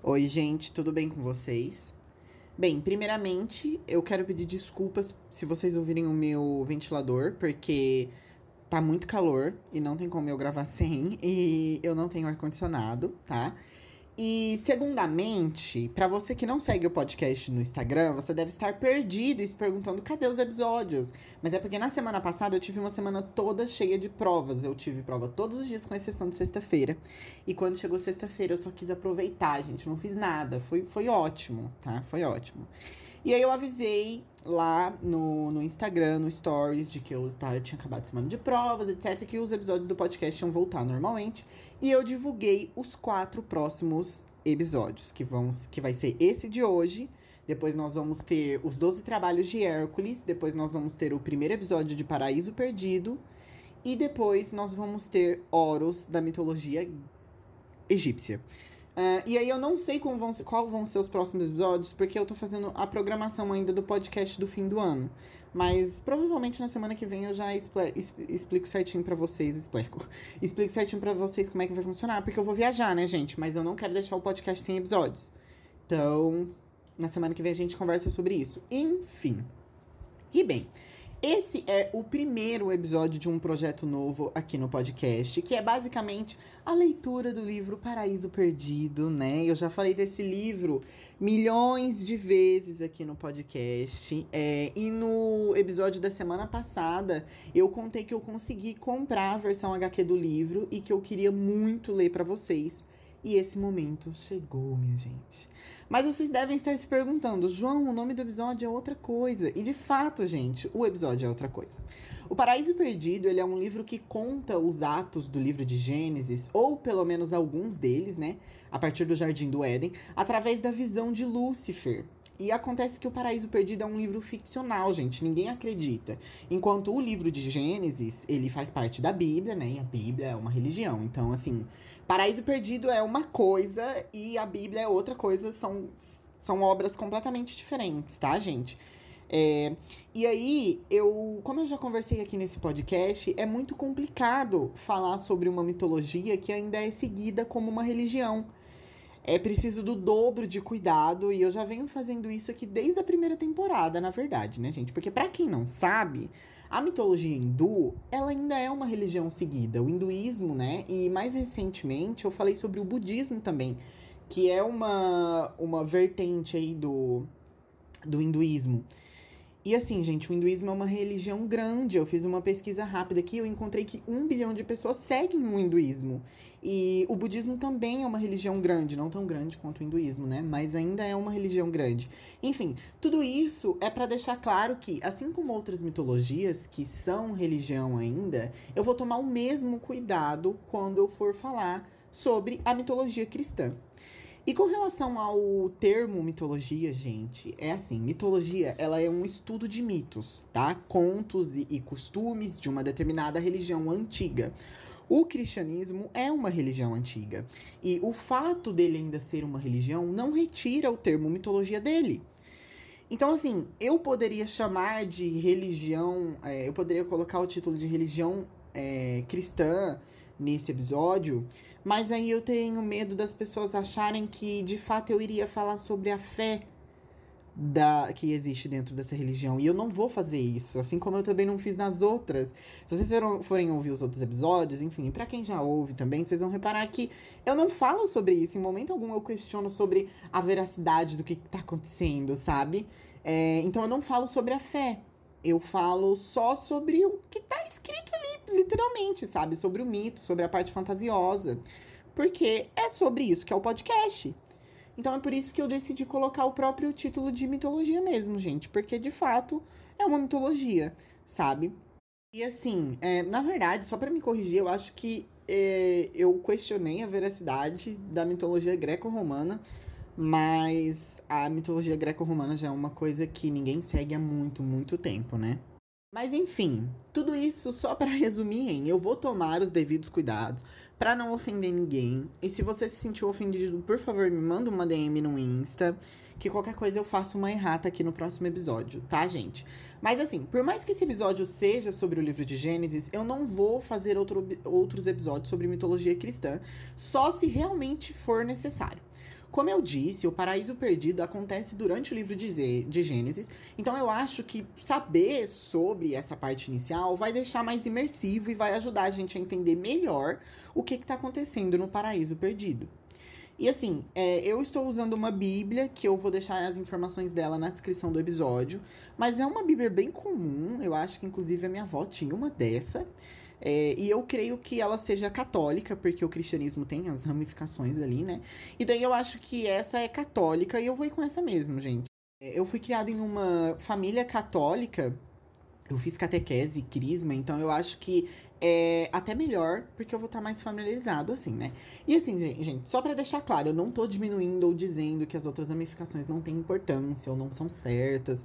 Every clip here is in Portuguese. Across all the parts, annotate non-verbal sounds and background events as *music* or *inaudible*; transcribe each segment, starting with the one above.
Oi, gente, tudo bem com vocês? Bem, primeiramente, eu quero pedir desculpas se vocês ouvirem o meu ventilador, porque tá muito calor e não tem como eu gravar sem, e eu não tenho ar-condicionado, tá? E, segundamente, para você que não segue o podcast no Instagram, você deve estar perdido e se perguntando cadê os episódios. Mas é porque na semana passada eu tive uma semana toda cheia de provas. Eu tive prova todos os dias, com exceção de sexta-feira. E quando chegou sexta-feira, eu só quis aproveitar, gente. Não fiz nada. Foi, foi ótimo, tá? Foi ótimo. E aí eu avisei lá no, no Instagram, no Stories, de que eu, tá, eu tinha acabado semana de provas, etc., que os episódios do podcast iam voltar normalmente. E eu divulguei os quatro próximos episódios, que, vão, que vai ser esse de hoje. Depois nós vamos ter os 12 trabalhos de Hércules. Depois nós vamos ter o primeiro episódio de Paraíso Perdido. E depois nós vamos ter Horus da mitologia egípcia. Uh, e aí eu não sei como vão, qual vão ser os próximos episódios, porque eu tô fazendo a programação ainda do podcast do fim do ano. Mas provavelmente na semana que vem eu já explico certinho para vocês, explico. *laughs* Explico certinho para vocês como é que vai funcionar, porque eu vou viajar, né, gente? Mas eu não quero deixar o podcast sem episódios. Então, na semana que vem a gente conversa sobre isso. Enfim. E bem, esse é o primeiro episódio de um projeto novo aqui no podcast, que é basicamente a leitura do livro Paraíso Perdido, né? Eu já falei desse livro milhões de vezes aqui no podcast. É, e no episódio da semana passada, eu contei que eu consegui comprar a versão HQ do livro e que eu queria muito ler para vocês. E esse momento chegou, minha gente. Mas vocês devem estar se perguntando, João, o nome do episódio é outra coisa. E de fato, gente, o episódio é outra coisa. O Paraíso Perdido, ele é um livro que conta os atos do livro de Gênesis, ou pelo menos alguns deles, né? A partir do Jardim do Éden, através da visão de Lúcifer. E acontece que o Paraíso Perdido é um livro ficcional, gente. Ninguém acredita. Enquanto o livro de Gênesis, ele faz parte da Bíblia, né? E a Bíblia é uma religião. Então, assim, Paraíso Perdido é uma coisa e a Bíblia é outra coisa, são, são obras completamente diferentes, tá, gente? É, e aí, eu, como eu já conversei aqui nesse podcast, é muito complicado falar sobre uma mitologia que ainda é seguida como uma religião. É preciso do dobro de cuidado e eu já venho fazendo isso aqui desde a primeira temporada, na verdade, né, gente? Porque para quem não sabe, a mitologia hindu, ela ainda é uma religião seguida, o hinduísmo, né? E mais recentemente eu falei sobre o budismo também, que é uma, uma vertente aí do, do hinduísmo. E assim, gente, o hinduísmo é uma religião grande. Eu fiz uma pesquisa rápida aqui, eu encontrei que um bilhão de pessoas seguem o hinduísmo. E o budismo também é uma religião grande, não tão grande quanto o hinduísmo, né? Mas ainda é uma religião grande. Enfim, tudo isso é para deixar claro que, assim como outras mitologias que são religião ainda, eu vou tomar o mesmo cuidado quando eu for falar sobre a mitologia cristã. E com relação ao termo mitologia, gente, é assim, mitologia, ela é um estudo de mitos, tá? Contos e, e costumes de uma determinada religião antiga. O cristianismo é uma religião antiga. E o fato dele ainda ser uma religião não retira o termo mitologia dele. Então, assim, eu poderia chamar de religião, é, eu poderia colocar o título de religião é, cristã nesse episódio, mas aí eu tenho medo das pessoas acharem que de fato eu iria falar sobre a fé da que existe dentro dessa religião. E eu não vou fazer isso, assim como eu também não fiz nas outras. Se vocês forem ouvir os outros episódios, enfim, para quem já ouve também, vocês vão reparar que eu não falo sobre isso. Em momento algum eu questiono sobre a veracidade do que tá acontecendo, sabe? É, então eu não falo sobre a fé. Eu falo só sobre o que tá escrito ali, literalmente, sabe? Sobre o mito, sobre a parte fantasiosa. Porque é sobre isso que é o podcast. Então é por isso que eu decidi colocar o próprio título de mitologia mesmo, gente. Porque de fato é uma mitologia, sabe? E assim, é, na verdade, só para me corrigir, eu acho que é, eu questionei a veracidade da mitologia greco-romana, mas a mitologia greco-romana já é uma coisa que ninguém segue há muito, muito tempo, né? Mas enfim, tudo isso só para resumir em eu vou tomar os devidos cuidados para não ofender ninguém. E se você se sentiu ofendido, por favor, me manda uma DM no Insta, que qualquer coisa eu faço uma errata aqui no próximo episódio, tá, gente? Mas assim, por mais que esse episódio seja sobre o livro de Gênesis, eu não vou fazer outro, outros episódios sobre mitologia cristã, só se realmente for necessário. Como eu disse, o paraíso perdido acontece durante o livro de, Gênesis, então eu acho que saber sobre essa parte inicial vai deixar mais imersivo e vai ajudar a gente a entender melhor o que está acontecendo no paraíso perdido. E assim, é, eu estou usando uma Bíblia, que eu vou deixar as informações dela na descrição do episódio, mas é uma Bíblia bem comum, eu acho que inclusive a minha avó tinha uma dessa. É, e eu creio que ela seja católica, porque o cristianismo tem as ramificações ali, né? E daí eu acho que essa é católica e eu vou com essa mesmo, gente. É, eu fui criado em uma família católica, eu fiz catequese, crisma, então eu acho que é até melhor, porque eu vou estar mais familiarizado, assim, né? E assim, gente, só para deixar claro, eu não tô diminuindo ou dizendo que as outras ramificações não têm importância ou não são certas.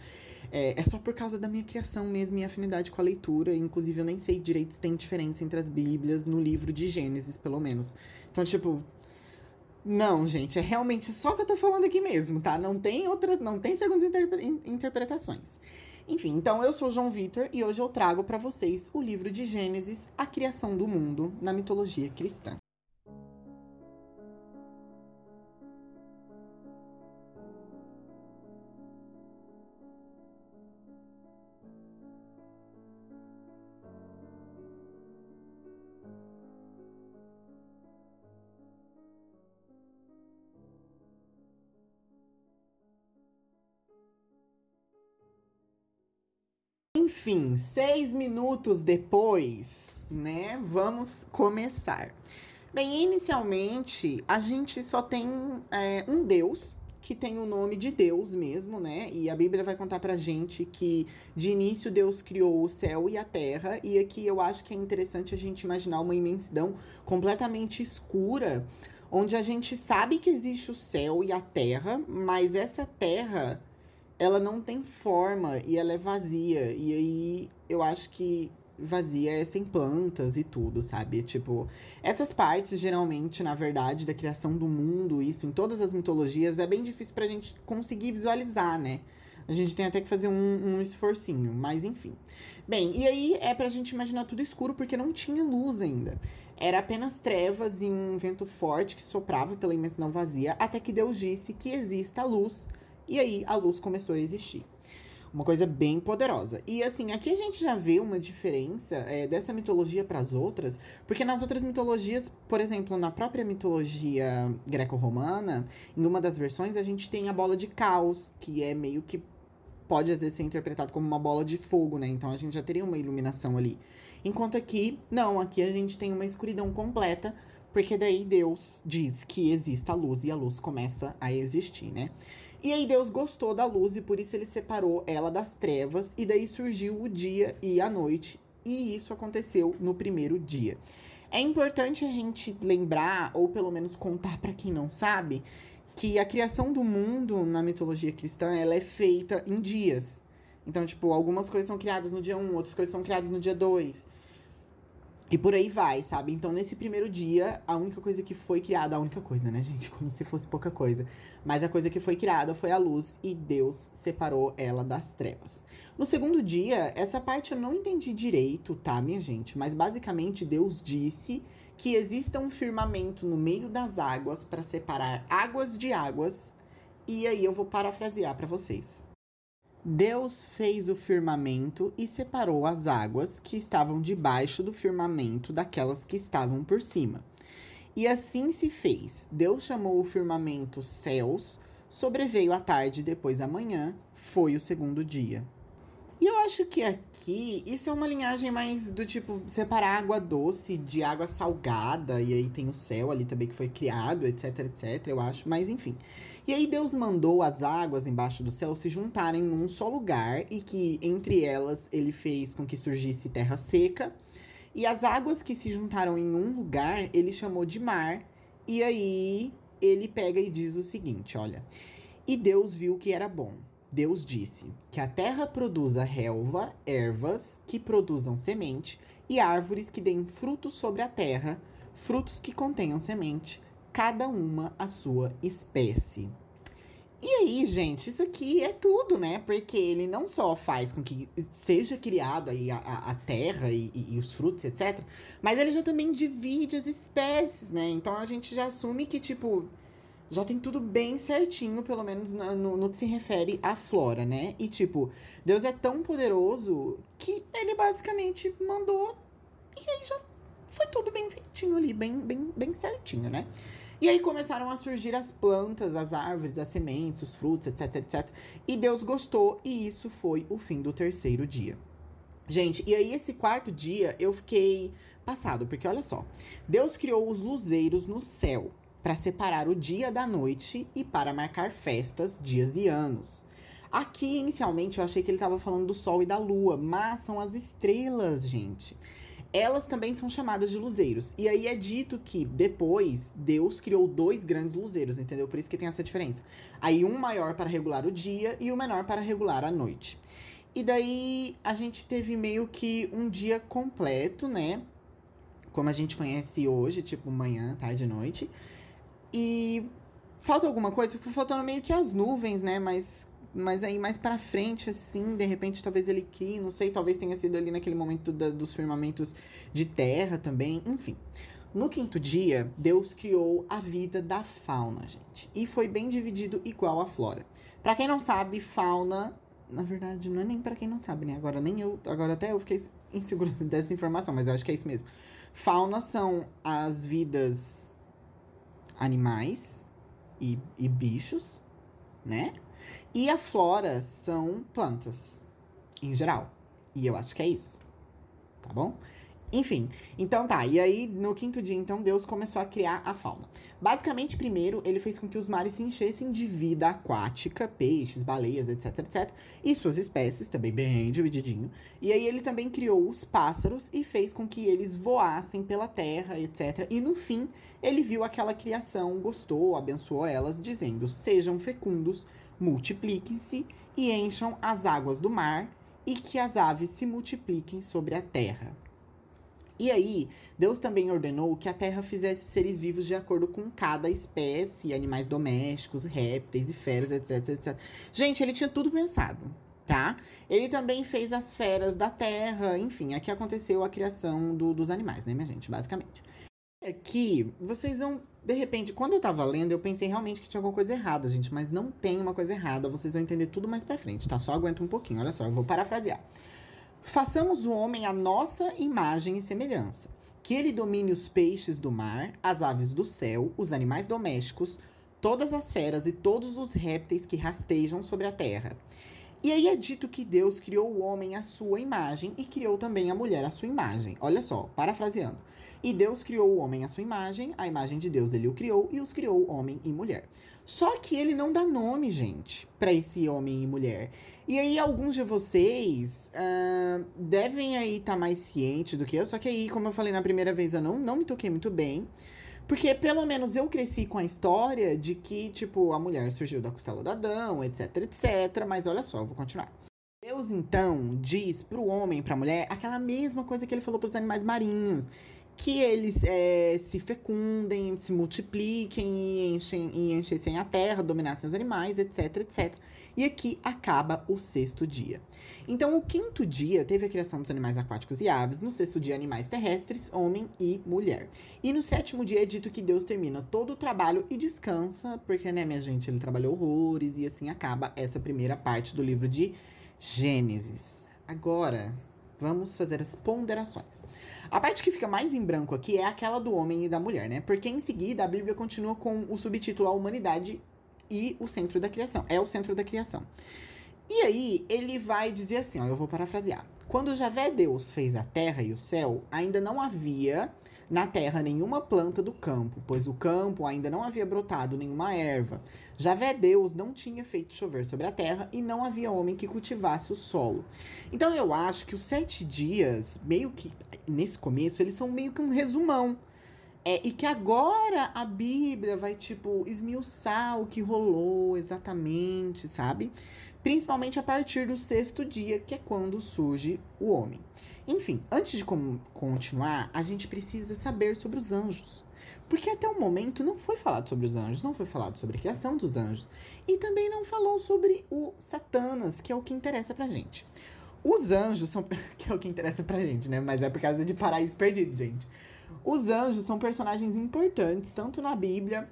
É, é só por causa da minha criação mesmo e afinidade com a leitura. Inclusive, eu nem sei direito se tem diferença entre as Bíblias no livro de Gênesis, pelo menos. Então, tipo. Não, gente, é realmente só o que eu tô falando aqui mesmo, tá? Não tem outra, não tem segundas interpre interpretações. Enfim, então eu sou João Vitor e hoje eu trago para vocês o livro de Gênesis, a criação do mundo na mitologia cristã. Enfim, seis minutos depois, né? Vamos começar. Bem, inicialmente a gente só tem é, um Deus que tem o nome de Deus mesmo, né? E a Bíblia vai contar pra gente que de início Deus criou o céu e a terra, e aqui eu acho que é interessante a gente imaginar uma imensidão completamente escura, onde a gente sabe que existe o céu e a terra, mas essa terra ela não tem forma e ela é vazia. E aí eu acho que vazia é sem plantas e tudo, sabe? Tipo, essas partes, geralmente, na verdade, da criação do mundo, isso em todas as mitologias, é bem difícil pra gente conseguir visualizar, né? A gente tem até que fazer um, um esforcinho, mas enfim. Bem, e aí é pra gente imaginar tudo escuro, porque não tinha luz ainda. Era apenas trevas e um vento forte que soprava pela imensidão vazia, até que Deus disse que exista luz e aí a luz começou a existir. Uma coisa bem poderosa. E assim, aqui a gente já vê uma diferença é, dessa mitologia para as outras, porque nas outras mitologias, por exemplo, na própria mitologia greco-romana, em uma das versões a gente tem a bola de caos, que é meio que pode às vezes ser interpretado como uma bola de fogo, né? Então a gente já teria uma iluminação ali. Enquanto aqui, não, aqui a gente tem uma escuridão completa, porque daí Deus diz que existe a luz e a luz começa a existir, né? E aí Deus gostou da luz e por isso ele separou ela das trevas e daí surgiu o dia e a noite. E isso aconteceu no primeiro dia. É importante a gente lembrar ou pelo menos contar para quem não sabe que a criação do mundo na mitologia cristã, ela é feita em dias. Então, tipo, algumas coisas são criadas no dia 1, outras coisas são criadas no dia 2. E por aí vai, sabe? Então, nesse primeiro dia, a única coisa que foi criada, a única coisa, né, gente? *laughs* Como se fosse pouca coisa. Mas a coisa que foi criada foi a luz e Deus separou ela das trevas. No segundo dia, essa parte eu não entendi direito, tá, minha gente? Mas basicamente, Deus disse que exista um firmamento no meio das águas para separar águas de águas. E aí eu vou parafrasear para vocês. Deus fez o firmamento e separou as águas que estavam debaixo do firmamento daquelas que estavam por cima. E assim se fez. Deus chamou o firmamento céus, sobreveio a tarde depois a manhã, foi o segundo dia. E eu acho que aqui, isso é uma linhagem mais do tipo separar água doce de água salgada, e aí tem o céu ali também que foi criado, etc, etc, eu acho, mas enfim. E aí Deus mandou as águas embaixo do céu se juntarem num só lugar e que entre elas ele fez com que surgisse terra seca. E as águas que se juntaram em um lugar, ele chamou de mar. E aí ele pega e diz o seguinte, olha: "E Deus viu que era bom. Deus disse: que a terra produza relva, ervas que produzam semente e árvores que deem frutos sobre a terra, frutos que contenham semente, cada uma a sua espécie. E aí, gente, isso aqui é tudo, né? Porque ele não só faz com que seja criado aí a, a terra e, e, e, os frutos, etc. Mas ele já também divide as espécies, né? Então a gente já assume que, tipo, já tem tudo bem certinho, pelo menos no, no, no, que se refere à flora, né? E tipo, Deus é tão poderoso que ele basicamente mandou e aí já foi tudo bem feitinho ali, bem, bem, bem certinho, né? E aí começaram a surgir as plantas, as árvores, as sementes, os frutos, etc, etc. E Deus gostou e isso foi o fim do terceiro dia. Gente, e aí esse quarto dia eu fiquei passado, porque olha só. Deus criou os luzeiros no céu para separar o dia da noite e para marcar festas, dias e anos. Aqui, inicialmente, eu achei que ele estava falando do Sol e da Lua, mas são as estrelas, gente. Elas também são chamadas de luzeiros. E aí é dito que depois Deus criou dois grandes luzeiros, entendeu? Por isso que tem essa diferença. Aí um maior para regular o dia e o menor para regular a noite. E daí a gente teve meio que um dia completo, né? Como a gente conhece hoje, tipo manhã, tarde e noite. E falta alguma coisa? Faltando meio que as nuvens, né? Mas, mas aí mais pra frente, assim, de repente talvez ele crie, não sei, talvez tenha sido ali naquele momento da, dos firmamentos de terra também, enfim. No quinto dia, Deus criou a vida da fauna, gente. E foi bem dividido igual a flora. Para quem não sabe, fauna, na verdade, não é nem para quem não sabe, né? Agora nem eu, agora até eu fiquei insegura *laughs* dessa informação, mas eu acho que é isso mesmo. Fauna são as vidas animais e, e bichos, né? E a flora são plantas, em geral. E eu acho que é isso. Tá bom? Enfim, então tá. E aí, no quinto dia, então, Deus começou a criar a fauna. Basicamente, primeiro, ele fez com que os mares se enchessem de vida aquática, peixes, baleias, etc, etc. E suas espécies, também bem divididinho. E aí, ele também criou os pássaros e fez com que eles voassem pela terra, etc. E no fim, ele viu aquela criação, gostou, abençoou elas, dizendo: Sejam fecundos, multipliquem-se e encham as águas do mar, e que as aves se multipliquem sobre a terra. E aí, Deus também ordenou que a terra fizesse seres vivos de acordo com cada espécie, animais domésticos, répteis e feras, etc, etc. Gente, ele tinha tudo pensado, tá? Ele também fez as feras da terra, enfim, aqui aconteceu a criação do, dos animais, né, minha gente, basicamente. Aqui, vocês vão, de repente, quando eu tava lendo, eu pensei realmente que tinha alguma coisa errada, gente, mas não tem uma coisa errada, vocês vão entender tudo mais pra frente, tá? Só aguenta um pouquinho, olha só, eu vou parafrasear. Façamos o homem a nossa imagem e semelhança. Que ele domine os peixes do mar, as aves do céu, os animais domésticos, todas as feras e todos os répteis que rastejam sobre a terra. E aí é dito que Deus criou o homem à sua imagem e criou também a mulher à sua imagem. Olha só, parafraseando. E Deus criou o homem à sua imagem, a imagem de Deus ele o criou e os criou homem e mulher. Só que ele não dá nome, gente, para esse homem e mulher. E aí, alguns de vocês uh, devem aí estar tá mais cientes do que eu. Só que aí, como eu falei na primeira vez, eu não, não me toquei muito bem. Porque pelo menos eu cresci com a história de que, tipo, a mulher surgiu da costela do Adão, etc, etc. Mas olha só, eu vou continuar. Deus, então, diz pro homem e pra mulher aquela mesma coisa que ele falou pros animais marinhos que eles é, se fecundem, se multipliquem e, enchem, e enchessem a terra, dominassem os animais, etc, etc. E aqui acaba o sexto dia. Então, o quinto dia teve a criação dos animais aquáticos e aves, no sexto dia, animais terrestres, homem e mulher. E no sétimo dia é dito que Deus termina todo o trabalho e descansa, porque, né, minha gente, ele trabalhou horrores, e assim acaba essa primeira parte do livro de Gênesis. Agora, Vamos fazer as ponderações. A parte que fica mais em branco aqui é aquela do homem e da mulher, né? Porque em seguida a Bíblia continua com o subtítulo A Humanidade e o Centro da Criação. É o centro da criação. E aí ele vai dizer assim, ó, eu vou parafrasear. Quando Javé Deus fez a terra e o céu, ainda não havia na terra nenhuma planta do campo, pois o campo ainda não havia brotado nenhuma erva. Javé Deus não tinha feito chover sobre a terra e não havia homem que cultivasse o solo. Então eu acho que os sete dias, meio que nesse começo, eles são meio que um resumão. É, e que agora a Bíblia vai, tipo, esmiuçar o que rolou exatamente, sabe? Principalmente a partir do sexto dia, que é quando surge o homem. Enfim, antes de continuar, a gente precisa saber sobre os anjos. Porque até o momento não foi falado sobre os anjos, não foi falado sobre a criação dos anjos. E também não falou sobre o Satanas, que é o que interessa pra gente. Os anjos são. *laughs* que é o que interessa pra gente, né? Mas é por causa de Paraíso Perdido, gente. Os anjos são personagens importantes, tanto na Bíblia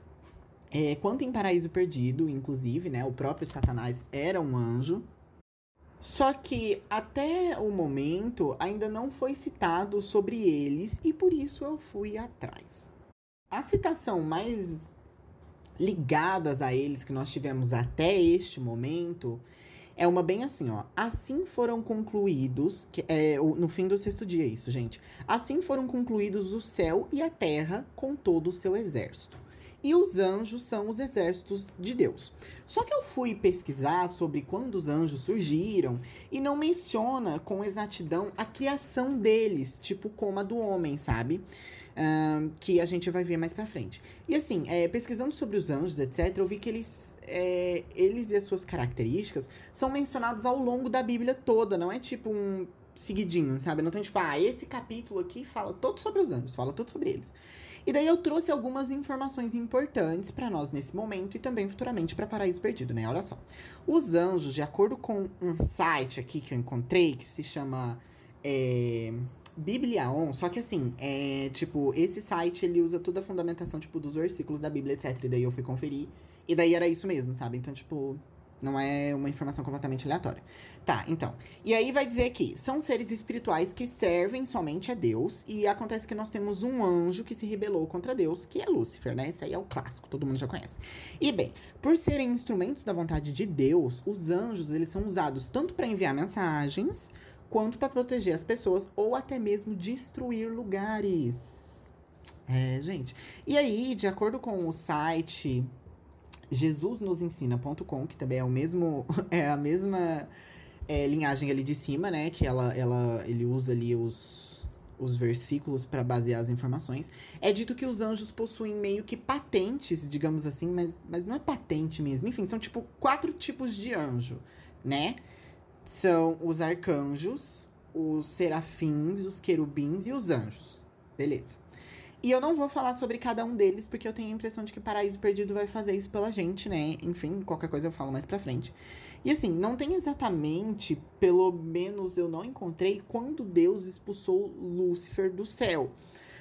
É, quanto em Paraíso Perdido, inclusive, né, o próprio Satanás era um anjo. Só que até o momento ainda não foi citado sobre eles e por isso eu fui atrás. A citação mais ligadas a eles que nós tivemos até este momento é uma bem assim, ó. Assim foram concluídos, que é no fim do sexto dia isso, gente. Assim foram concluídos o céu e a terra com todo o seu exército e os anjos são os exércitos de Deus. Só que eu fui pesquisar sobre quando os anjos surgiram e não menciona com exatidão a criação deles, tipo como a do homem, sabe? Uh, que a gente vai ver mais pra frente. E assim, é, pesquisando sobre os anjos, etc., eu vi que eles é, eles e as suas características são mencionados ao longo da Bíblia toda, não é tipo um seguidinho, sabe? Não tem tipo, ah, esse capítulo aqui fala todo sobre os anjos, fala tudo sobre eles. E daí eu trouxe algumas informações importantes para nós nesse momento e também futuramente para Paraíso Perdido, né? Olha só. Os anjos, de acordo com um site aqui que eu encontrei, que se chama é, Bibliaon, só que assim, é tipo, esse site ele usa toda a fundamentação, tipo, dos versículos da Bíblia, etc. E daí eu fui conferir. E daí era isso mesmo, sabe? Então, tipo, não é uma informação completamente aleatória. Tá, então. E aí vai dizer que são seres espirituais que servem somente a Deus. E acontece que nós temos um anjo que se rebelou contra Deus, que é Lúcifer, né? Esse aí é o clássico, todo mundo já conhece. E bem, por serem instrumentos da vontade de Deus, os anjos eles são usados tanto para enviar mensagens, quanto para proteger as pessoas, ou até mesmo destruir lugares. É, gente. E aí, de acordo com o site jesusnosensina.com, que também é o mesmo *laughs* é a mesma é, linhagem ali de cima, né, que ela, ela ele usa ali os os versículos para basear as informações. É dito que os anjos possuem meio que patentes, digamos assim, mas, mas não é patente mesmo. Enfim, são tipo quatro tipos de anjo, né? São os arcanjos, os serafins, os querubins e os anjos. Beleza. E eu não vou falar sobre cada um deles, porque eu tenho a impressão de que Paraíso Perdido vai fazer isso pela gente, né? Enfim, qualquer coisa eu falo mais pra frente. E assim, não tem exatamente, pelo menos eu não encontrei, quando Deus expulsou Lúcifer do céu.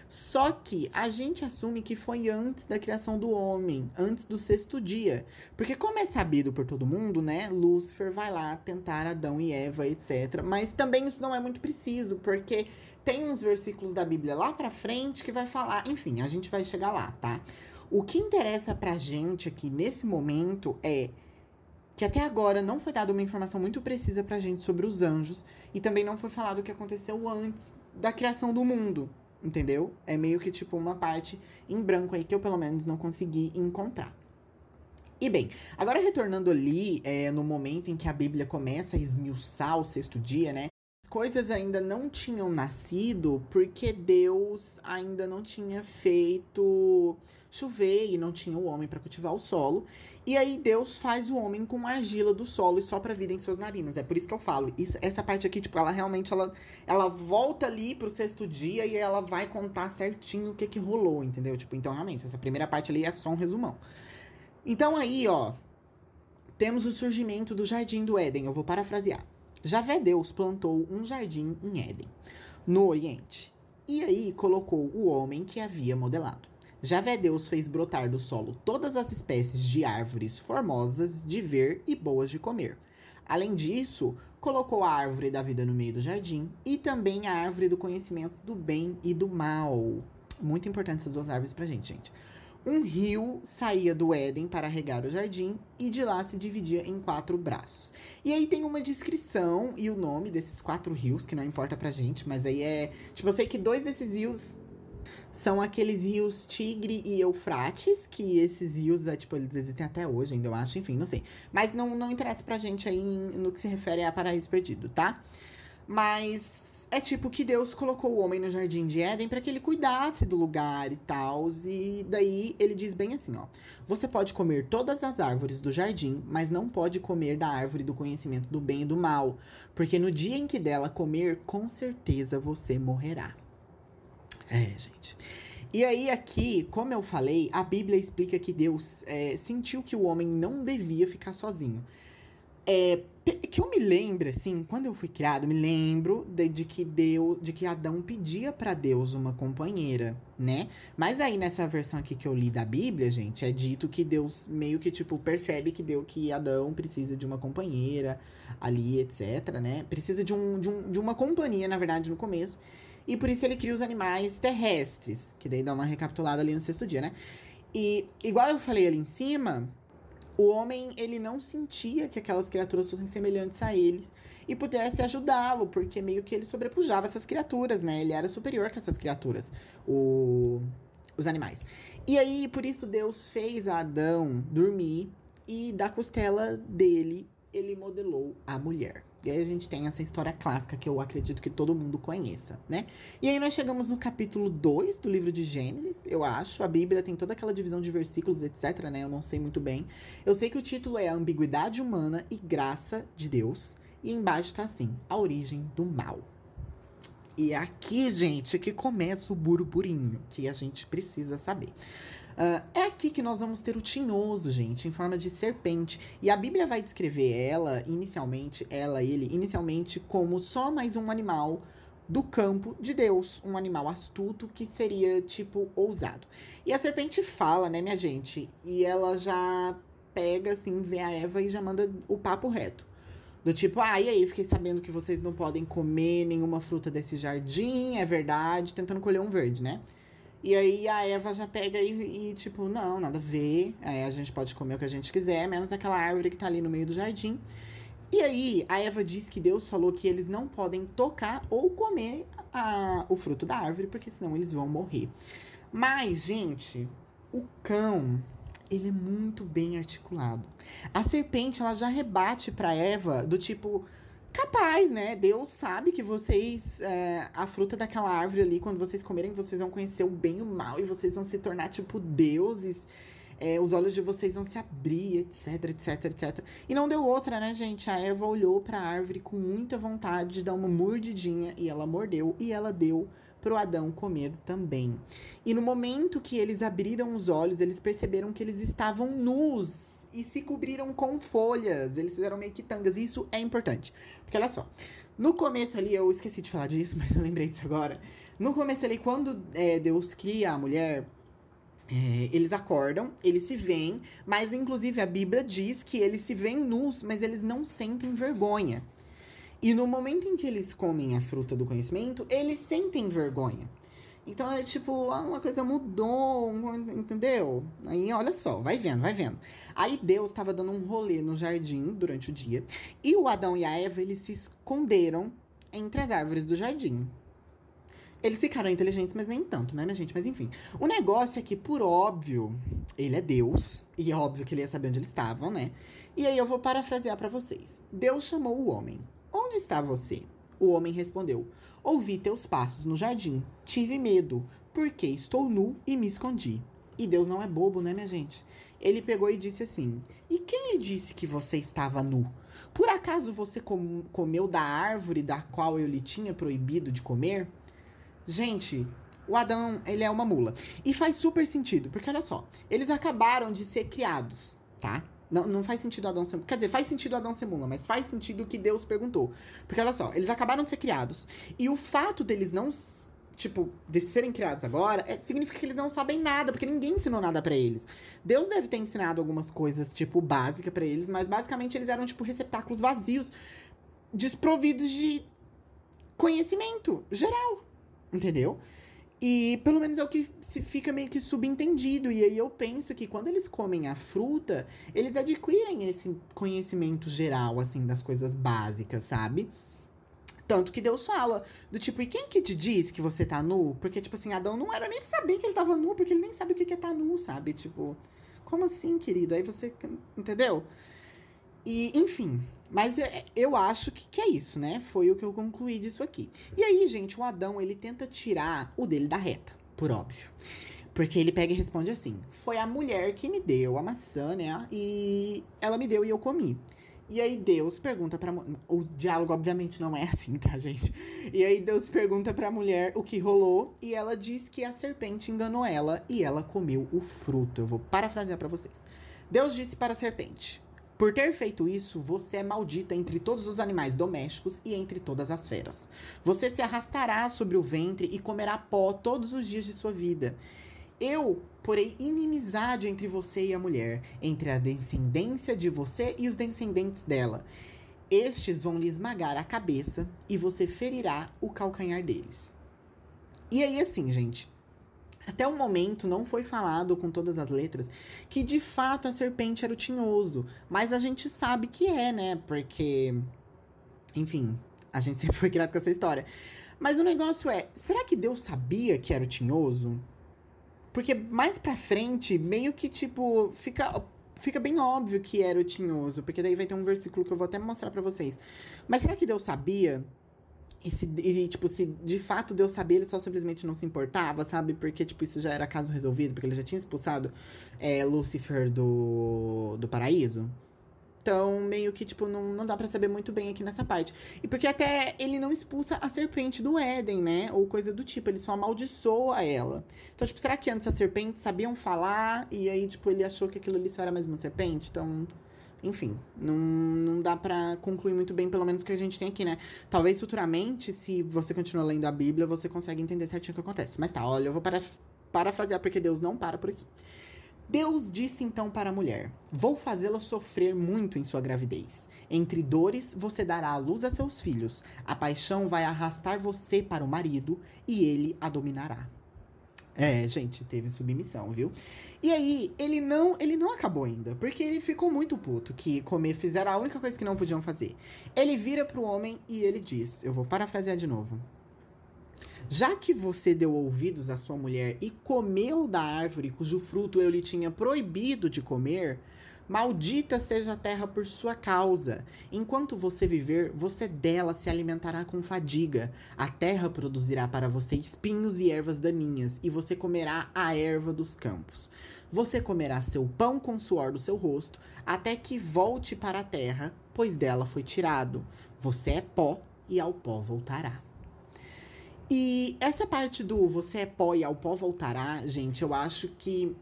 Só que a gente assume que foi antes da criação do homem, antes do sexto dia. Porque, como é sabido por todo mundo, né? Lúcifer vai lá tentar Adão e Eva, etc. Mas também isso não é muito preciso, porque tem uns versículos da Bíblia lá pra frente que vai falar. Enfim, a gente vai chegar lá, tá? O que interessa pra gente aqui nesse momento é que até agora não foi dada uma informação muito precisa pra gente sobre os anjos e também não foi falado o que aconteceu antes da criação do mundo, entendeu? É meio que tipo uma parte em branco aí que eu pelo menos não consegui encontrar. E bem, agora retornando ali é, no momento em que a Bíblia começa a esmiuçar o sexto dia, né? Coisas ainda não tinham nascido porque Deus ainda não tinha feito chover e não tinha o homem para cultivar o solo. E aí Deus faz o homem com argila do solo e sopra vida em suas narinas. É por isso que eu falo. Isso, essa parte aqui, tipo, ela realmente ela, ela volta ali pro sexto dia e ela vai contar certinho o que que rolou, entendeu? Tipo, então realmente, essa primeira parte ali é só um resumão. Então aí, ó, temos o surgimento do jardim do Éden. Eu vou parafrasear. Javé Deus plantou um jardim em Éden, no Oriente, e aí colocou o homem que havia modelado. Javé Deus fez brotar do solo todas as espécies de árvores formosas de ver e boas de comer. Além disso, colocou a árvore da vida no meio do jardim e também a árvore do conhecimento do bem e do mal. Muito importante essas duas árvores pra gente, gente. Um rio saía do Éden para regar o jardim e de lá se dividia em quatro braços. E aí tem uma descrição e o nome desses quatro rios, que não importa pra gente, mas aí é. Tipo, eu sei que dois desses rios são aqueles rios Tigre e Eufrates, que esses rios, é, tipo, eles existem até hoje, ainda eu acho, enfim, não sei. Mas não, não interessa pra gente aí no que se refere a Paraíso Perdido, tá? Mas é tipo que Deus colocou o homem no jardim de Éden para que ele cuidasse do lugar e tal. E daí ele diz bem assim, ó: Você pode comer todas as árvores do jardim, mas não pode comer da árvore do conhecimento do bem e do mal, porque no dia em que dela comer, com certeza você morrerá. É, gente. E aí, aqui, como eu falei, a Bíblia explica que Deus é, sentiu que o homem não devia ficar sozinho. É, que eu me lembro, assim, quando eu fui criado, me lembro de, de que Deus, de que Adão pedia para Deus uma companheira, né? Mas aí nessa versão aqui que eu li da Bíblia, gente, é dito que Deus meio que tipo percebe que deu que Adão precisa de uma companheira ali, etc, né? Precisa de um, de um de uma companhia, na verdade, no começo. E por isso ele cria os animais terrestres, que daí dá uma recapitulada ali no sexto dia, né? E igual eu falei ali em cima, o homem ele não sentia que aquelas criaturas fossem semelhantes a ele e pudesse ajudá-lo, porque meio que ele sobrepujava essas criaturas, né? Ele era superior que essas criaturas, o, os animais. E aí, por isso, Deus fez Adão dormir e da costela dele ele modelou a mulher. E aí a gente tem essa história clássica que eu acredito que todo mundo conheça, né? E aí nós chegamos no capítulo 2 do livro de Gênesis, eu acho. A Bíblia tem toda aquela divisão de versículos, etc, né? Eu não sei muito bem. Eu sei que o título é Ambiguidade Humana e Graça de Deus. E embaixo tá assim, A Origem do Mal. E aqui, gente, que começa o burburinho, que a gente precisa saber. Uh, é aqui que nós vamos ter o tinhoso, gente, em forma de serpente. E a Bíblia vai descrever ela, inicialmente, ela, ele, inicialmente, como só mais um animal do campo de Deus, um animal astuto que seria, tipo, ousado. E a serpente fala, né, minha gente? E ela já pega, assim, vê a Eva e já manda o papo reto. Do tipo, ah, e aí, fiquei sabendo que vocês não podem comer nenhuma fruta desse jardim, é verdade, tentando colher um verde, né? E aí a Eva já pega e, e, tipo, não, nada a ver. Aí a gente pode comer o que a gente quiser, menos aquela árvore que tá ali no meio do jardim. E aí a Eva diz que Deus falou que eles não podem tocar ou comer a, o fruto da árvore, porque senão eles vão morrer. Mas, gente, o cão, ele é muito bem articulado. A serpente, ela já rebate pra Eva do tipo capaz, né? Deus sabe que vocês, é, a fruta daquela árvore ali, quando vocês comerem, vocês vão conhecer o bem e o mal e vocês vão se tornar tipo deuses. É, os olhos de vocês vão se abrir, etc, etc, etc. E não deu outra, né, gente? A Eva olhou para a árvore com muita vontade de dar uma mordidinha e ela mordeu e ela deu pro Adão comer também. E no momento que eles abriram os olhos, eles perceberam que eles estavam nus e se cobriram com folhas. Eles fizeram meio que tangas. Isso é importante. Porque olha só. No começo ali, eu esqueci de falar disso, *laughs* mas eu lembrei disso agora. No começo ali, quando é, Deus cria a mulher, é, eles acordam, eles se veem, mas inclusive a Bíblia diz que eles se veem nus, mas eles não sentem vergonha. E no momento em que eles comem a fruta do conhecimento, eles sentem vergonha. Então é tipo, ah, uma coisa mudou, entendeu? Aí olha só, vai vendo, vai vendo. Aí Deus estava dando um rolê no jardim durante o dia. E o Adão e a Eva, eles se esconderam entre as árvores do jardim. Eles ficaram inteligentes, mas nem tanto, né, minha gente? Mas enfim. O negócio é que, por óbvio, ele é Deus. E é óbvio que ele ia saber onde eles estavam, né? E aí eu vou parafrasear para vocês. Deus chamou o homem. Onde está você? O homem respondeu: Ouvi teus passos no jardim. Tive medo, porque estou nu e me escondi. E Deus não é bobo, né, minha gente? Ele pegou e disse assim: E quem lhe disse que você estava nu? Por acaso você com comeu da árvore da qual eu lhe tinha proibido de comer? Gente, o Adão, ele é uma mula. E faz super sentido, porque olha só, eles acabaram de ser criados, tá? Não, não faz sentido Adão ser. Quer dizer, faz sentido Adão ser mula, mas faz sentido o que Deus perguntou. Porque olha só, eles acabaram de ser criados. E o fato deles não. Tipo, de serem criados agora, é, significa que eles não sabem nada, porque ninguém ensinou nada para eles. Deus deve ter ensinado algumas coisas, tipo, básica para eles, mas basicamente eles eram, tipo, receptáculos vazios, desprovidos de conhecimento geral. Entendeu? E pelo menos é o que se fica meio que subentendido. E aí eu penso que quando eles comem a fruta, eles adquirem esse conhecimento geral, assim, das coisas básicas, sabe? Tanto que Deus fala, do tipo, e quem que te diz que você tá nu? Porque, tipo assim, Adão não era nem saber que ele tava nu, porque ele nem sabe o que é tá nu, sabe? Tipo, como assim, querido? Aí você. Entendeu? E, enfim, mas eu acho que, que é isso, né? Foi o que eu concluí disso aqui. E aí, gente, o Adão, ele tenta tirar o dele da reta, por óbvio. Porque ele pega e responde assim: Foi a mulher que me deu a maçã, né? E ela me deu e eu comi. E aí Deus pergunta pra O diálogo, obviamente, não é assim, tá, gente? E aí Deus pergunta pra mulher o que rolou. E ela diz que a serpente enganou ela e ela comeu o fruto. Eu vou parafrasear para vocês. Deus disse para a serpente: Por ter feito isso, você é maldita entre todos os animais domésticos e entre todas as feras. Você se arrastará sobre o ventre e comerá pó todos os dias de sua vida. Eu porei inimizade entre você e a mulher, entre a descendência de você e os descendentes dela. Estes vão lhe esmagar a cabeça e você ferirá o calcanhar deles. E aí, assim, gente, até o momento não foi falado com todas as letras que de fato a serpente era o tinhoso. Mas a gente sabe que é, né? Porque. Enfim, a gente *laughs* sempre foi criado com essa história. Mas o negócio é: será que Deus sabia que era o tinhoso? Porque mais pra frente, meio que tipo, fica fica bem óbvio que era o tinhoso, porque daí vai ter um versículo que eu vou até mostrar para vocês. Mas será que Deus sabia? E, se, e, tipo, se de fato Deus sabia, ele só simplesmente não se importava, sabe? Porque, tipo, isso já era caso resolvido, porque ele já tinha expulsado é, Lúcifer do, do paraíso. Então, meio que, tipo, não, não dá para saber muito bem aqui nessa parte. E porque até ele não expulsa a serpente do Éden, né? Ou coisa do tipo, ele só amaldiçoa ela. Então, tipo, será que antes as serpentes sabiam falar e aí, tipo, ele achou que aquilo ali só era mais uma serpente? Então, enfim, não, não dá para concluir muito bem, pelo menos o que a gente tem aqui, né? Talvez futuramente, se você continuar lendo a Bíblia, você consegue entender certinho o que acontece. Mas tá, olha, eu vou para, parafrasear porque Deus não para por aqui. Deus disse então para a mulher: Vou fazê-la sofrer muito em sua gravidez. Entre dores, você dará à luz a seus filhos. A paixão vai arrastar você para o marido e ele a dominará. É, gente, teve submissão, viu? E aí, ele não, ele não acabou ainda, porque ele ficou muito puto que comer fizeram a única coisa que não podiam fazer. Ele vira pro homem e ele diz, eu vou parafrasear de novo. Já que você deu ouvidos à sua mulher e comeu da árvore cujo fruto eu lhe tinha proibido de comer, maldita seja a terra por sua causa. Enquanto você viver, você dela se alimentará com fadiga. A terra produzirá para você espinhos e ervas daninhas, e você comerá a erva dos campos. Você comerá seu pão com suor do seu rosto, até que volte para a terra, pois dela foi tirado. Você é pó e ao pó voltará. E essa parte do você é pó e ao pó voltará, gente, eu acho que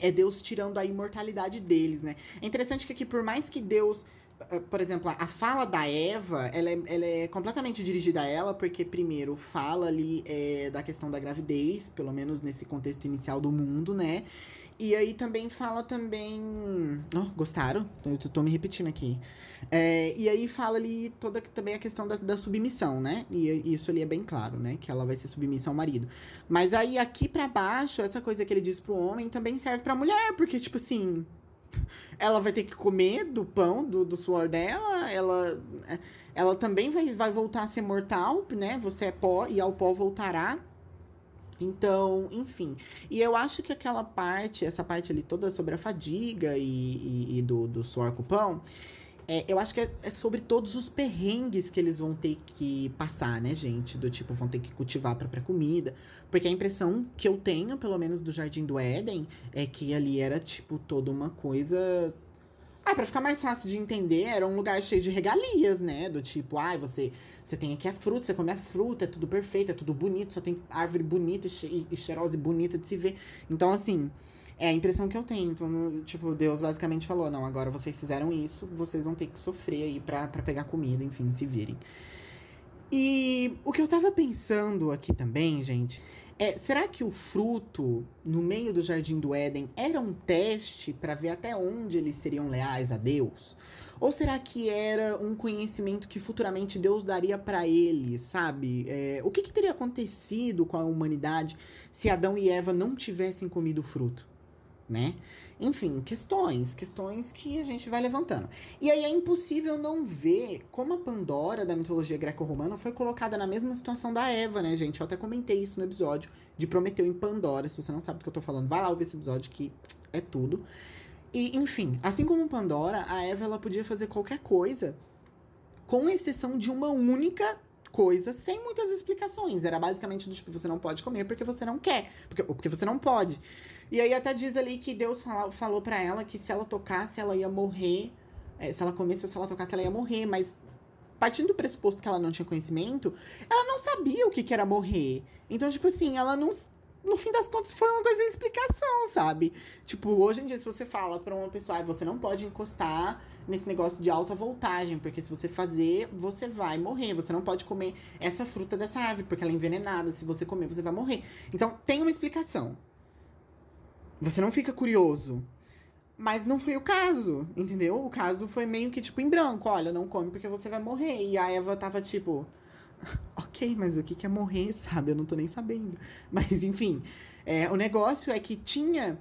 é Deus tirando a imortalidade deles, né? É interessante que aqui, por mais que Deus. Eh, por exemplo, a fala da Eva, ela é, ela é completamente dirigida a ela, porque primeiro fala ali é, da questão da gravidez, pelo menos nesse contexto inicial do mundo, né? E aí também fala também. Oh, gostaram? Eu tô me repetindo aqui. É, e aí fala ali toda também a questão da, da, submissão, né? E isso ali é bem claro, né? Que ela vai ser submissa ao marido. Mas aí aqui para baixo, essa coisa que ele diz pro homem também serve pra mulher, porque, tipo assim. *laughs* Ela vai ter que comer do pão, do, do suor dela, ela, ela também vai, vai voltar a ser mortal, né? Você é pó e ao pó voltará. Então, enfim. E eu acho que aquela parte, essa parte ali toda sobre a fadiga e, e, e do, do suor com pão, é, eu acho que é, é, sobre todos os perrengues que eles vão ter que passar, né, gente? Do tipo, vão ter que cultivar a própria comida. Porque a impressão que eu tenho, pelo menos do Jardim do Éden, é que ali era, tipo, toda uma coisa ah, pra ficar mais fácil de entender, era um lugar cheio de regalias, né? Do tipo, ai, ah, você, você tem aqui a fruta, você come a fruta, é tudo perfeito, é tudo bonito, só tem árvore bonita e, cheirosa e bonita de se ver. Então, assim, é a impressão que eu tenho. Então, tipo, Deus basicamente falou: não, agora vocês fizeram isso, vocês vão ter que sofrer aí pra, pra pegar comida, enfim, se virem. E o que eu tava pensando aqui também, gente, é, será que o fruto no meio do jardim do Éden era um teste para ver até onde eles seriam leais a Deus? Ou será que era um conhecimento que futuramente Deus daria para eles, sabe? É, o que, que teria acontecido com a humanidade se Adão e Eva não tivessem comido o fruto, né? Enfim, questões, questões que a gente vai levantando. E aí é impossível não ver como a Pandora da mitologia greco-romana foi colocada na mesma situação da Eva, né, gente? Eu até comentei isso no episódio de Prometeu em Pandora. Se você não sabe do que eu tô falando, vai lá ouvir esse episódio que é tudo. E, enfim, assim como Pandora, a Eva ela podia fazer qualquer coisa, com exceção de uma única coisa sem muitas explicações. Era basicamente do tipo, você não pode comer porque você não quer. Porque, porque você não pode. E aí até diz ali que Deus fala, falou para ela que se ela tocasse, ela ia morrer. É, se ela comesse ou se ela tocasse, ela ia morrer. Mas partindo do pressuposto que ela não tinha conhecimento, ela não sabia o que, que era morrer. Então, tipo assim, ela não no fim das contas, foi uma coisa sem explicação, sabe? Tipo, hoje em dia, se você fala pra uma pessoa, ah, você não pode encostar nesse negócio de alta voltagem, porque se você fazer, você vai morrer. Você não pode comer essa fruta dessa árvore, porque ela é envenenada. Se você comer, você vai morrer. Então, tem uma explicação. Você não fica curioso. Mas não foi o caso, entendeu? O caso foi meio que, tipo, em branco. Olha, não come porque você vai morrer. E a Eva tava, tipo... *laughs* ok, mas o que é morrer, *laughs* sabe? Eu não tô nem sabendo. Mas, enfim. É, o negócio é que tinha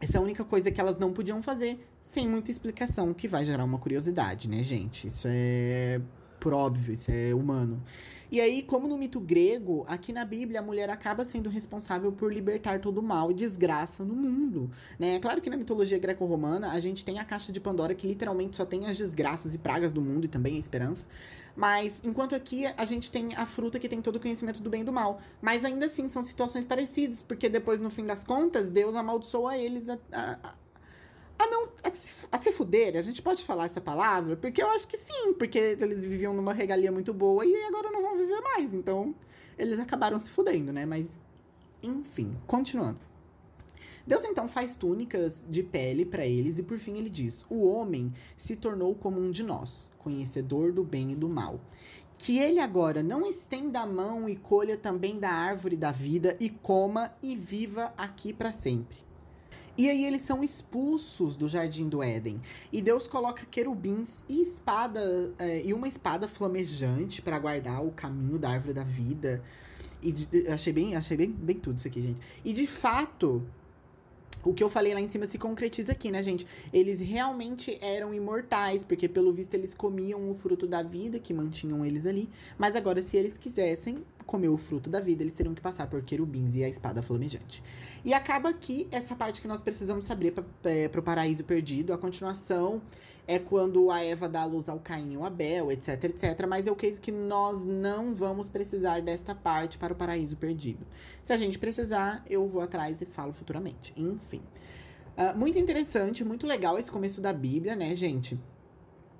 essa única coisa que elas não podiam fazer sem muita explicação, que vai gerar uma curiosidade, né, gente? Isso é por óbvio, isso é humano. E aí, como no mito grego, aqui na Bíblia a mulher acaba sendo responsável por libertar todo o mal e desgraça no mundo, né? É claro que na mitologia greco-romana a gente tem a caixa de Pandora que literalmente só tem as desgraças e pragas do mundo e também a esperança. Mas enquanto aqui a gente tem a fruta que tem todo o conhecimento do bem e do mal. Mas ainda assim são situações parecidas, porque depois, no fim das contas, Deus amaldiçoa eles a, a, a não a se, a se fuder, a gente pode falar essa palavra? Porque eu acho que sim, porque eles viviam numa regalia muito boa e agora não vão viver mais. Então, eles acabaram se fudendo, né? Mas, enfim, continuando. Deus então faz túnicas de pele para eles e por fim ele diz: O homem se tornou como um de nós, conhecedor do bem e do mal. Que ele agora não estenda a mão e colha também da árvore da vida e coma e viva aqui para sempre. E aí eles são expulsos do jardim do Éden. E Deus coloca querubins e espada é, e uma espada flamejante para guardar o caminho da árvore da vida. E de, achei bem, achei bem, bem tudo isso aqui, gente. E de fato, o que eu falei lá em cima se concretiza aqui, né, gente? Eles realmente eram imortais, porque pelo visto eles comiam o fruto da vida que mantinham eles ali. Mas agora, se eles quisessem comer o fruto da vida, eles teriam que passar por querubins e a espada flamejante. E acaba aqui essa parte que nós precisamos saber para é, o paraíso perdido. A continuação é quando a Eva dá a luz ao Caim e ao Abel, etc, etc. Mas eu creio que nós não vamos precisar desta parte para o paraíso perdido. Se a gente precisar, eu vou atrás e falo futuramente. Enfim. Uh, muito interessante, muito legal esse começo da Bíblia, né, gente?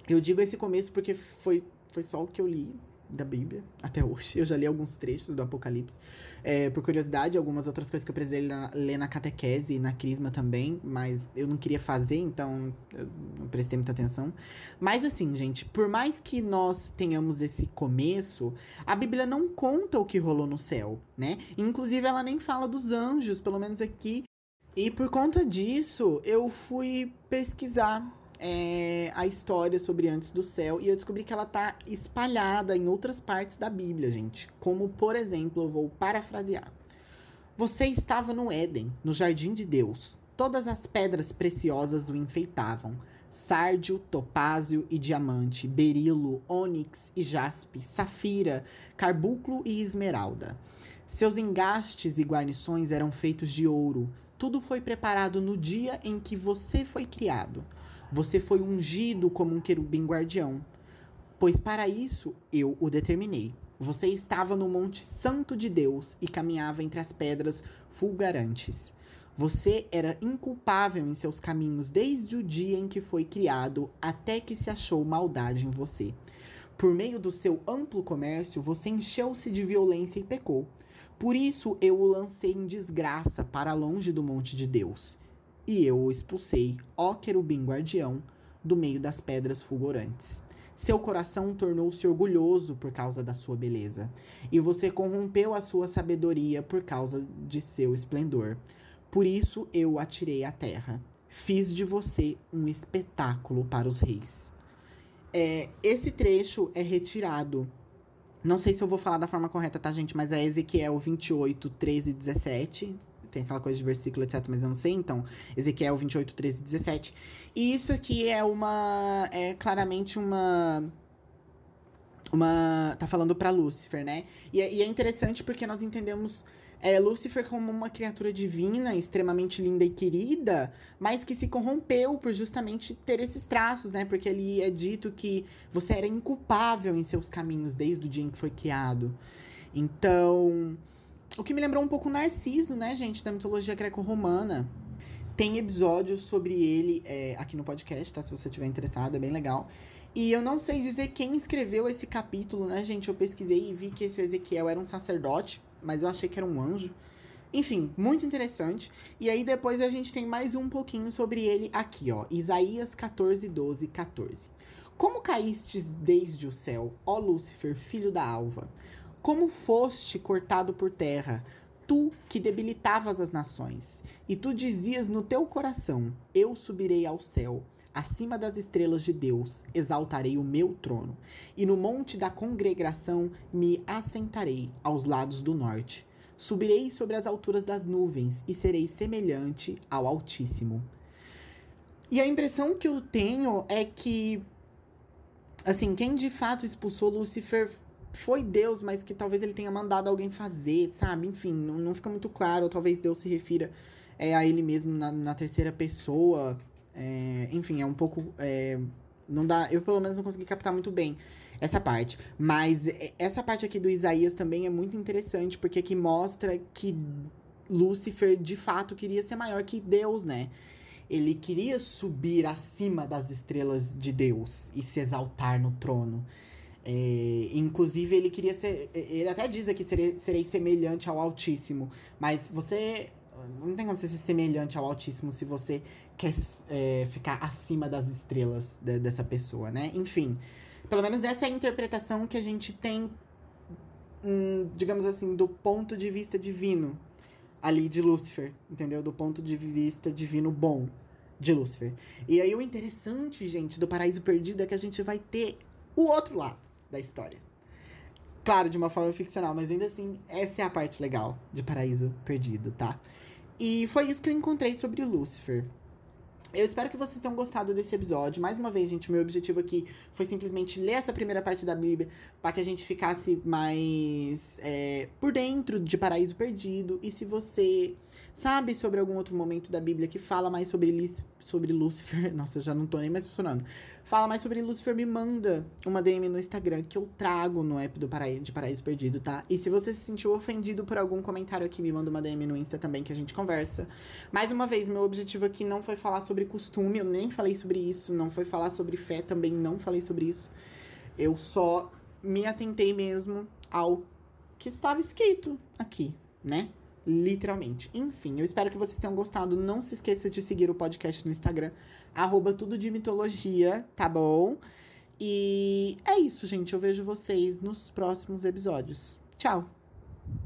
Eu digo esse começo porque foi, foi só o que eu li da Bíblia até hoje. Eu já li alguns trechos do Apocalipse. É, por curiosidade, algumas outras coisas que eu precisei ler na catequese e na crisma também, mas eu não queria fazer, então eu não prestei muita atenção. Mas assim, gente, por mais que nós tenhamos esse começo, a Bíblia não conta o que rolou no céu, né? Inclusive, ela nem fala dos anjos, pelo menos aqui. E por conta disso, eu fui pesquisar é, a história sobre antes do céu e eu descobri que ela tá espalhada em outras partes da Bíblia, gente. Como, por exemplo, eu vou parafrasear. Você estava no Éden, no jardim de Deus. Todas as pedras preciosas o enfeitavam: sárdio, topázio e diamante, berilo, ônix e jaspe, safira, carbunclo e esmeralda. Seus engastes e guarnições eram feitos de ouro. Tudo foi preparado no dia em que você foi criado. Você foi ungido como um querubim guardião, pois para isso eu o determinei. Você estava no Monte Santo de Deus e caminhava entre as pedras fulgurantes. Você era inculpável em seus caminhos desde o dia em que foi criado até que se achou maldade em você. Por meio do seu amplo comércio, você encheu-se de violência e pecou. Por isso eu o lancei em desgraça para longe do monte de Deus e eu o expulsei, ó querubim guardião, do meio das pedras fulgurantes. Seu coração tornou-se orgulhoso por causa da sua beleza, e você corrompeu a sua sabedoria por causa de seu esplendor. Por isso eu o atirei à terra. Fiz de você um espetáculo para os reis. É, esse trecho é retirado. Não sei se eu vou falar da forma correta, tá, gente? Mas é Ezequiel 28, 13 e 17 tem aquela coisa de versículo, etc, mas eu não sei, então, Ezequiel 28, 13 17. E isso aqui é uma, é claramente uma, uma, tá falando para Lúcifer, né? E, é, e, é interessante porque nós entendemos é, Lúcifer como uma criatura divina, extremamente linda e querida, mas que se corrompeu por justamente ter esses traços, né? Porque ali é dito que você era inculpável em seus caminhos desde o dia em que foi criado. Então, o que me lembrou um pouco Narciso, né, gente, da mitologia greco-romana. Tem episódios sobre ele é, aqui no podcast, tá? Se você estiver interessado, é bem legal. E eu não sei dizer quem escreveu esse capítulo, né, gente? Eu pesquisei e vi que esse Ezequiel era um sacerdote, mas eu achei que era um anjo. Enfim, muito interessante. E aí depois a gente tem mais um pouquinho sobre ele aqui, ó. Isaías 14, 12, 14. Como caístes desde o céu, ó Lúcifer, filho da alva? Como foste cortado por terra, tu que debilitavas as nações? E tu dizias no teu coração: Eu subirei ao céu, acima das estrelas de Deus, exaltarei o meu trono, e no monte da congregação me assentarei aos lados do norte. Subirei sobre as alturas das nuvens e serei semelhante ao Altíssimo. E a impressão que eu tenho é que, assim, quem de fato expulsou Lúcifer foi Deus, mas que talvez ele tenha mandado alguém fazer, sabe? Enfim, não, não fica muito claro. Talvez Deus se refira é, a ele mesmo na, na terceira pessoa. É, enfim, é um pouco. É, não dá. Eu pelo menos não consegui captar muito bem essa parte. Mas essa parte aqui do Isaías também é muito interessante, porque aqui mostra que Lúcifer de fato queria ser maior que Deus, né? Ele queria subir acima das estrelas de Deus e se exaltar no trono. É, inclusive, ele queria ser. Ele até diz aqui: serei, serei semelhante ao Altíssimo. Mas você. Não tem como você ser semelhante ao Altíssimo se você quer é, ficar acima das estrelas de, dessa pessoa, né? Enfim. Pelo menos essa é a interpretação que a gente tem, hum, digamos assim, do ponto de vista divino ali de Lúcifer, entendeu? Do ponto de vista divino bom de Lúcifer. E aí o interessante, gente, do Paraíso Perdido é que a gente vai ter o outro lado da história. Claro, de uma forma ficcional, mas ainda assim, essa é a parte legal de Paraíso Perdido, tá? E foi isso que eu encontrei sobre Lúcifer. Eu espero que vocês tenham gostado desse episódio. Mais uma vez, gente, o meu objetivo aqui foi simplesmente ler essa primeira parte da Bíblia para que a gente ficasse mais é, por dentro de Paraíso Perdido. E se você sabe sobre algum outro momento da Bíblia que fala mais sobre, sobre Lúcifer, *laughs* nossa, já não tô nem mais funcionando fala mais sobre Lucifer, me manda uma DM no Instagram que eu trago no app do de Paraíso Perdido, tá? E se você se sentiu ofendido por algum comentário aqui, me manda uma DM no Insta também que a gente conversa. Mais uma vez, meu objetivo aqui não foi falar sobre costume, eu nem falei sobre isso, não foi falar sobre fé, também não falei sobre isso. Eu só me atentei mesmo ao que estava escrito aqui, né? Literalmente. Enfim, eu espero que vocês tenham gostado. Não se esqueça de seguir o podcast no Instagram, arroba tudo de mitologia, tá bom? E é isso, gente. Eu vejo vocês nos próximos episódios. Tchau!